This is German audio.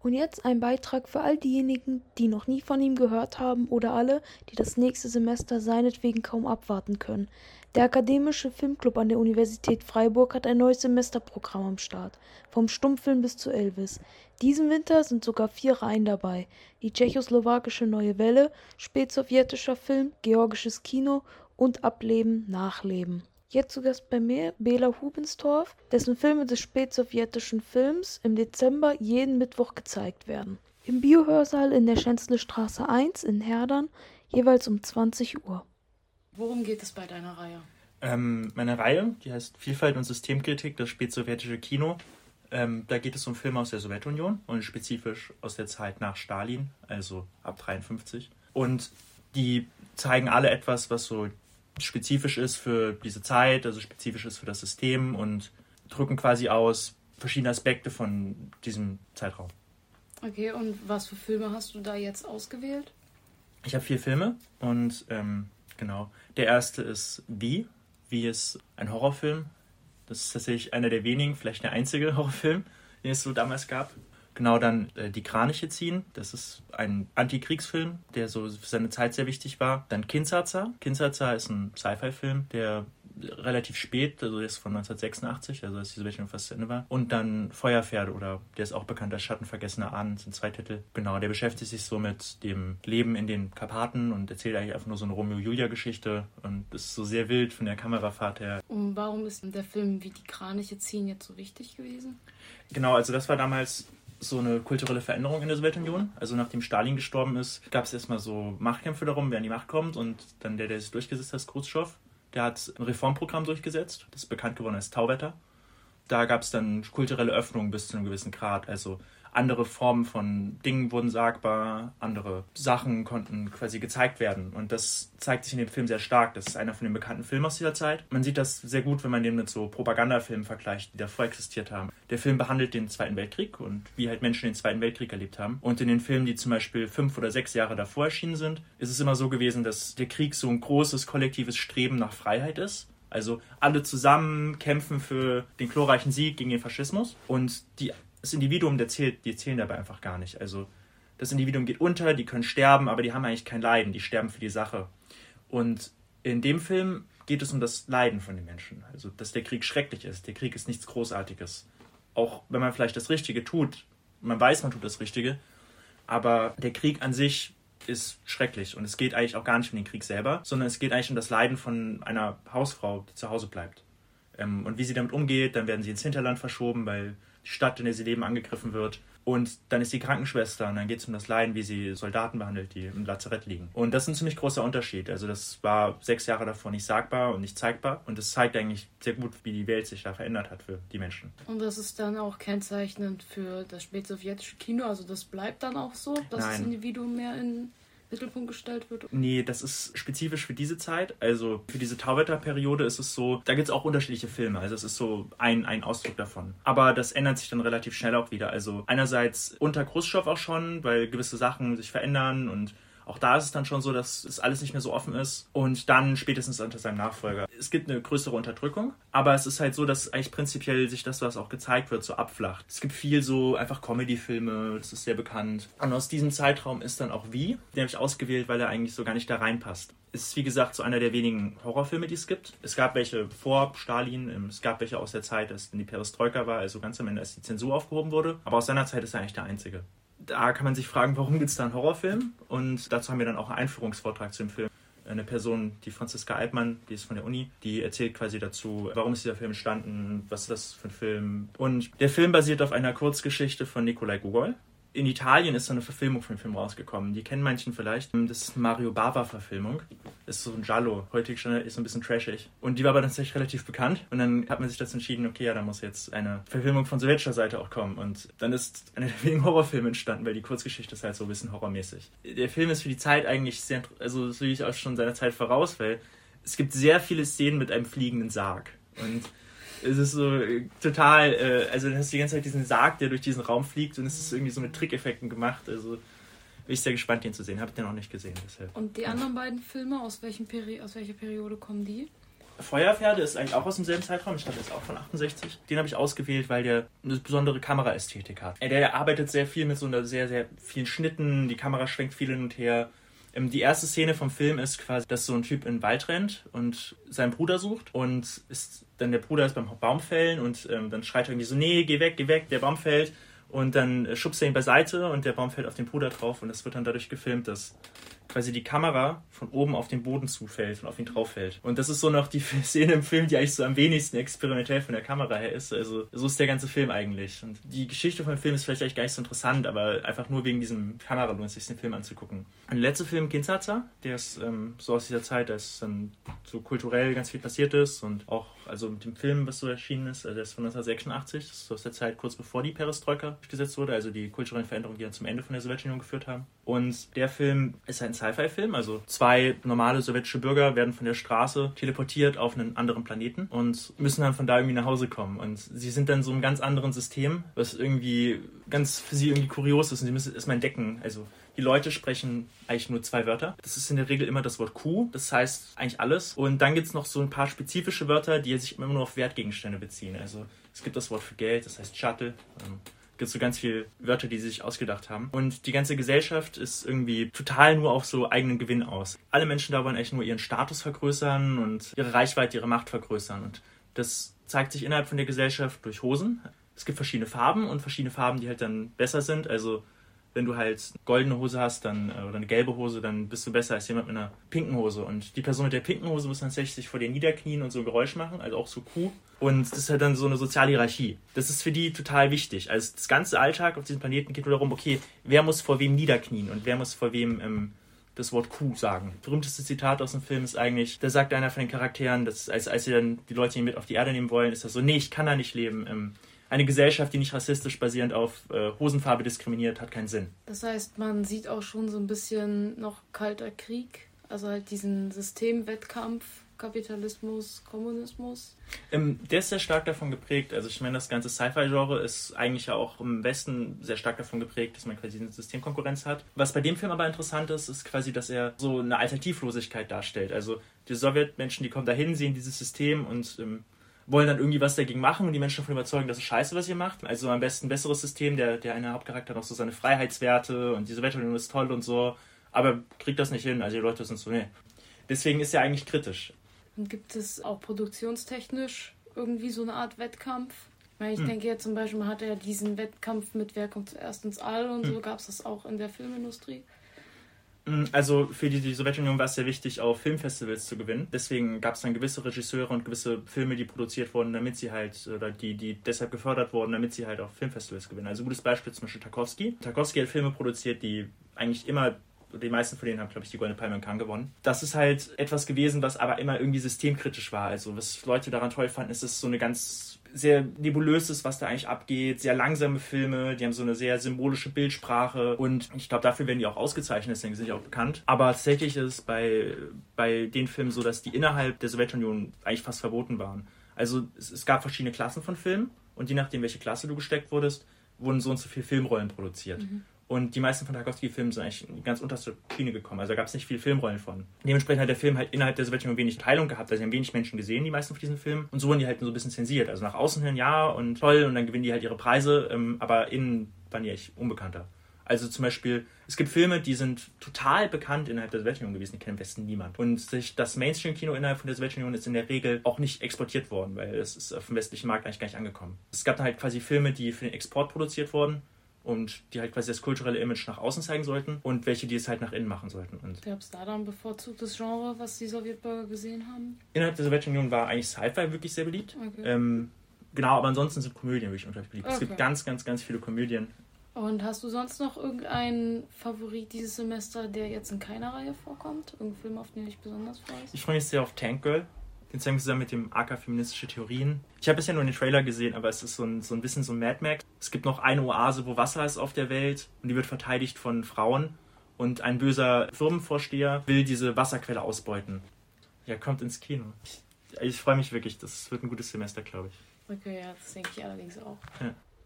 Und jetzt ein Beitrag für all diejenigen, die noch nie von ihm gehört haben oder alle, die das nächste Semester seinetwegen kaum abwarten können. Der Akademische Filmclub an der Universität Freiburg hat ein neues Semesterprogramm am Start. Vom Stummfilm bis zu Elvis. Diesen Winter sind sogar vier Reihen dabei. Die tschechoslowakische Neue Welle, spätsowjetischer Film, georgisches Kino und Ableben, Nachleben. Jetzt zu Gast bei mir Bela Hubenstorf, dessen Filme des spätsowjetischen Films im Dezember jeden Mittwoch gezeigt werden. Im Biohörsaal in der Schänzle 1 in Herdern, jeweils um 20 Uhr. Worum geht es bei deiner Reihe? Ähm, meine Reihe, die heißt Vielfalt und Systemkritik, das spätsowjetische Kino. Ähm, da geht es um Filme aus der Sowjetunion und spezifisch aus der Zeit nach Stalin, also ab 53. Und die zeigen alle etwas, was so spezifisch ist für diese Zeit, also spezifisch ist für das System und drücken quasi aus verschiedene Aspekte von diesem Zeitraum. Okay, und was für Filme hast du da jetzt ausgewählt? Ich habe vier Filme und ähm, genau. Der erste ist Wie. Wie ist ein Horrorfilm. Das ist tatsächlich einer der wenigen, vielleicht der einzige Horrorfilm, den es so damals gab. Genau dann äh, Die Kraniche ziehen. Das ist ein Antikriegsfilm, der so für seine Zeit sehr wichtig war. Dann Kinshasa. Kinshasa ist ein Sci-Fi-Film, der relativ spät, also der ist von 1986, also als die Sowjetunion fast zu Ende war. Und dann Feuerpferde oder der ist auch bekannt als Schattenvergessener Ahnen, sind zwei Titel. Genau, der beschäftigt sich so mit dem Leben in den Karpaten und erzählt eigentlich einfach nur so eine Romeo-Julia-Geschichte und ist so sehr wild von der Kamerafahrt her. Und warum ist der Film wie die Kraniche ziehen jetzt so wichtig gewesen? Genau, also das war damals so eine kulturelle Veränderung in der Sowjetunion. Also nachdem Stalin gestorben ist, gab es erstmal so Machtkämpfe darum, wer an die Macht kommt. Und dann der, der sich durchgesetzt hat, Khrushchev. Der hat ein Reformprogramm durchgesetzt, das ist bekannt geworden als Tauwetter. Da gab es dann kulturelle Öffnungen bis zu einem gewissen Grad. Also andere Formen von Dingen wurden sagbar, andere Sachen konnten quasi gezeigt werden. Und das zeigt sich in dem Film sehr stark. Das ist einer von den bekannten Filmen aus dieser Zeit. Man sieht das sehr gut, wenn man den mit so Propagandafilmen vergleicht, die davor existiert haben. Der Film behandelt den Zweiten Weltkrieg und wie halt Menschen den Zweiten Weltkrieg erlebt haben. Und in den Filmen, die zum Beispiel fünf oder sechs Jahre davor erschienen sind, ist es immer so gewesen, dass der Krieg so ein großes kollektives Streben nach Freiheit ist. Also alle zusammen kämpfen für den glorreichen Sieg gegen den Faschismus und die das Individuum, der zählt, die zählen dabei einfach gar nicht. Also das Individuum geht unter, die können sterben, aber die haben eigentlich kein Leiden, die sterben für die Sache. Und in dem Film geht es um das Leiden von den Menschen. Also, dass der Krieg schrecklich ist. Der Krieg ist nichts Großartiges. Auch wenn man vielleicht das Richtige tut, man weiß, man tut das Richtige, aber der Krieg an sich ist schrecklich. Und es geht eigentlich auch gar nicht um den Krieg selber, sondern es geht eigentlich um das Leiden von einer Hausfrau, die zu Hause bleibt. Ähm, und wie sie damit umgeht, dann werden sie ins Hinterland verschoben, weil die Stadt, in der sie leben, angegriffen wird. Und dann ist die Krankenschwester und dann geht es um das Leiden, wie sie Soldaten behandelt, die im Lazarett liegen. Und das ist ein ziemlich großer Unterschied. Also das war sechs Jahre davor nicht sagbar und nicht zeigbar. Und das zeigt eigentlich sehr gut, wie die Welt sich da verändert hat für die Menschen. Und das ist dann auch kennzeichnend für das spätsowjetische Kino. Also das bleibt dann auch so, dass Nein. das Individuum mehr in Mittelpunkt gestellt wird? Nee, das ist spezifisch für diese Zeit. Also für diese Tauwetter-Periode ist es so, da gibt es auch unterschiedliche Filme. Also es ist so ein, ein Ausdruck davon. Aber das ändert sich dann relativ schnell auch wieder. Also einerseits unter Khrushchev auch schon, weil gewisse Sachen sich verändern und auch da ist es dann schon so, dass es alles nicht mehr so offen ist und dann spätestens unter seinem Nachfolger. Es gibt eine größere Unterdrückung, aber es ist halt so, dass eigentlich prinzipiell sich das, was auch gezeigt wird, so abflacht. Es gibt viel so einfach Comedy-Filme, das ist sehr bekannt. Und aus diesem Zeitraum ist dann auch Wie, den habe ich ausgewählt, weil er eigentlich so gar nicht da reinpasst ist wie gesagt so einer der wenigen Horrorfilme, die es gibt. Es gab welche vor Stalin, ähm, es gab welche aus der Zeit, als die Perestroika war, also ganz am Ende, als die Zensur aufgehoben wurde. Aber aus seiner Zeit ist er eigentlich der einzige da kann man sich fragen, warum gibt es da einen Horrorfilm? Und dazu haben wir dann auch einen Einführungsvortrag zu dem Film. Eine Person, die Franziska Altmann, die ist von der Uni, die erzählt quasi dazu, warum ist dieser Film entstanden, was ist das für ein Film. Und der Film basiert auf einer Kurzgeschichte von Nikolai Gogol in Italien ist so eine Verfilmung von dem Film rausgekommen. Die kennen manchen vielleicht. Das ist Mario Bava-Verfilmung. Ist so ein Giallo. Heutig schon ist so ein bisschen trashig. Und die war aber tatsächlich relativ bekannt. Und dann hat man sich dazu entschieden, okay, ja, da muss jetzt eine Verfilmung von sowjetischer Seite auch kommen. Und dann ist einer der wenigen Horrorfilme entstanden, weil die Kurzgeschichte ist halt so ein bisschen horrormäßig. Der Film ist für die Zeit eigentlich sehr, also das will ich auch schon seiner Zeit voraus, weil es gibt sehr viele Szenen mit einem fliegenden Sarg. Und es ist so äh, total, äh, also du hast die ganze Zeit diesen Sarg, der durch diesen Raum fliegt und es ist irgendwie so mit Trickeffekten gemacht. Also bin ich sehr gespannt, den zu sehen. Habe ich den noch nicht gesehen. Deshalb. Und die anderen beiden Filme, aus, welchem Peri aus welcher Periode kommen die? Feuerpferde ist eigentlich auch aus demselben Zeitraum. Ich glaube, der ist auch von 68. Den habe ich ausgewählt, weil der eine besondere Kameraästhetik hat. Der arbeitet sehr viel mit so einer sehr, sehr vielen Schnitten. Die Kamera schwenkt viel hin und her. Ähm, die erste Szene vom Film ist quasi, dass so ein Typ in den Wald rennt und seinen Bruder sucht und ist dann der Bruder ist beim Baumfällen und ähm, dann schreit er irgendwie so, nee, geh weg, geh weg, der Baum fällt. Und dann schubst er ihn beiseite und der Baum fällt auf den Bruder drauf und das wird dann dadurch gefilmt, dass quasi die Kamera von oben auf den Boden zufällt und auf ihn drauf fällt. Und das ist so noch die Szene im Film, die eigentlich so am wenigsten experimentell von der Kamera her ist. Also so ist der ganze Film eigentlich. Und die Geschichte von dem Film ist vielleicht eigentlich gar nicht so interessant, aber einfach nur wegen diesem Kamera lohnt sich, den Film anzugucken. Und der letzte Film, Kinzaza, der ist ähm, so aus dieser Zeit, dass dann so kulturell ganz viel passiert ist und auch also mit dem Film, was so erschienen ist, also der ist von 1986, das ist aus der Zeit kurz bevor die Perestroika durchgesetzt wurde, also die kulturellen Veränderungen, die dann zum Ende von der Sowjetunion geführt haben. Und der Film ist ein Sci-Fi-Film, also zwei normale sowjetische Bürger werden von der Straße teleportiert auf einen anderen Planeten und müssen dann von da irgendwie nach Hause kommen. Und sie sind dann so einem ganz anderen System, was irgendwie ganz für sie irgendwie kurios ist und sie müssen es erstmal entdecken. Also die Leute sprechen eigentlich nur zwei Wörter. Das ist in der Regel immer das Wort Q, das heißt eigentlich alles. Und dann gibt es noch so ein paar spezifische Wörter, die sich immer nur auf Wertgegenstände beziehen. Also es gibt das Wort für Geld, das heißt Shuttle. Ähm, gibt so ganz viele Wörter, die sie sich ausgedacht haben. Und die ganze Gesellschaft ist irgendwie total nur auf so eigenen Gewinn aus. Alle Menschen da wollen eigentlich nur ihren Status vergrößern und ihre Reichweite, ihre Macht vergrößern. Und das zeigt sich innerhalb von der Gesellschaft durch Hosen. Es gibt verschiedene Farben und verschiedene Farben, die halt dann besser sind. Also wenn du halt goldene Hose hast dann, äh, oder eine gelbe Hose, dann bist du besser als jemand mit einer pinken Hose. Und die Person mit der pinken Hose muss tatsächlich sich vor dir niederknien und so ein Geräusch machen, also auch so Kuh. Und das ist halt dann so eine soziale Hierarchie. Das ist für die total wichtig. Also das ganze Alltag auf diesem Planeten geht nur darum, okay, wer muss vor wem niederknien und wer muss vor wem ähm, das Wort Kuh sagen. Das berühmteste Zitat aus dem Film ist eigentlich, da sagt einer von den Charakteren, dass, als, als sie dann die Leute mit auf die Erde nehmen wollen, ist das so, nee, ich kann da nicht leben. Ähm, eine Gesellschaft, die nicht rassistisch basierend auf äh, Hosenfarbe diskriminiert, hat keinen Sinn. Das heißt, man sieht auch schon so ein bisschen noch kalter Krieg, also halt diesen Systemwettkampf, Kapitalismus, Kommunismus. Ähm, der ist sehr stark davon geprägt. Also ich meine, das ganze Sci-Fi-Genre ist eigentlich ja auch im Westen sehr stark davon geprägt, dass man quasi eine Systemkonkurrenz hat. Was bei dem Film aber interessant ist, ist quasi, dass er so eine Alternativlosigkeit darstellt. Also die Sowjetmenschen, die kommen dahin, sehen dieses System und ähm, wollen dann irgendwie was dagegen machen und die Menschen davon überzeugen, das ist scheiße, was ihr macht. Also am besten ein besseres System, der, der eine Hauptcharakter noch so seine Freiheitswerte und diese Wetterunion ist toll und so, aber kriegt das nicht hin. Also die Leute sind so, nee. Deswegen ist er eigentlich kritisch. Und gibt es auch produktionstechnisch irgendwie so eine Art Wettkampf? Ich, meine, ich hm. denke jetzt zum Beispiel, man hatte ja diesen Wettkampf mit Wer kommt zuerst ins All und hm. so gab es das auch in der Filmindustrie. Mm, also für die, die Sowjetunion war es sehr wichtig, auf Filmfestivals zu gewinnen. Deswegen gab es dann gewisse Regisseure und gewisse Filme, die produziert wurden, damit sie halt, oder die, die deshalb gefördert wurden, damit sie halt auf Filmfestivals gewinnen. Also gutes Beispiel zum Beispiel Tarkovsky. Tarkovsky hat Filme produziert, die eigentlich immer die meisten von denen haben, glaube ich, die Goldene Palme in Cannes gewonnen. Das ist halt etwas gewesen, was aber immer irgendwie systemkritisch war. Also was Leute daran toll fanden, ist, es so eine ganz sehr nebulös ist, was da eigentlich abgeht. Sehr langsame Filme, die haben so eine sehr symbolische Bildsprache und ich glaube, dafür werden die auch ausgezeichnet, deswegen sind die auch bekannt. Aber tatsächlich ist es bei, bei den Filmen so, dass die innerhalb der Sowjetunion eigentlich fast verboten waren. Also es, es gab verschiedene Klassen von Filmen und je nachdem, welche Klasse du gesteckt wurdest, wurden so und so viele Filmrollen produziert. Mhm. Und die meisten von Tarkovsky-Filmen sind eigentlich in die ganz unterste Schiene gekommen. Also da gab es nicht viele Filmrollen von. Dementsprechend hat der Film halt innerhalb der Sowjetunion wenig Teilung gehabt. Also haben wenig Menschen gesehen, die meisten von diesen Filmen. Und so wurden die halt so ein bisschen zensiert. Also nach außen hin ja und toll und dann gewinnen die halt ihre Preise, ähm, aber innen waren die echt unbekannter. Also zum Beispiel, es gibt Filme, die sind total bekannt innerhalb der Sowjetunion gewesen, die kennt im Westen niemand. Und sich das Mainstream-Kino innerhalb von der Sowjetunion ist in der Regel auch nicht exportiert worden, weil es ist auf dem westlichen Markt eigentlich gar nicht angekommen. Es gab dann halt quasi Filme, die für den Export produziert wurden und die halt quasi das kulturelle Image nach außen zeigen sollten und welche, die es halt nach innen machen sollten. Gab es da dann bevorzugtes Genre, was die Sowjetbürger gesehen haben? Innerhalb der Sowjetunion war eigentlich Sci-Fi wirklich sehr beliebt. Okay. Ähm, genau, aber ansonsten sind Komödien wirklich unglaublich beliebt. Okay. Es gibt ganz, ganz, ganz viele Komödien. Und hast du sonst noch irgendeinen Favorit dieses Semester, der jetzt in keiner Reihe vorkommt? Irgendein Film, auf den du dich besonders freust? Ich freue mich sehr auf Tank Girl. Den zeigen wir zusammen mit dem AK Feministische Theorien. Ich habe bisher nur den Trailer gesehen, aber es ist so ein, so ein bisschen so ein Mad Max. Es gibt noch eine Oase, wo Wasser ist auf der Welt und die wird verteidigt von Frauen. Und ein böser Firmenvorsteher will diese Wasserquelle ausbeuten. Ja, kommt ins Kino. Ich, ich freue mich wirklich. Das wird ein gutes Semester, glaube ich. Okay, ja, das denke ich allerdings auch. Ja.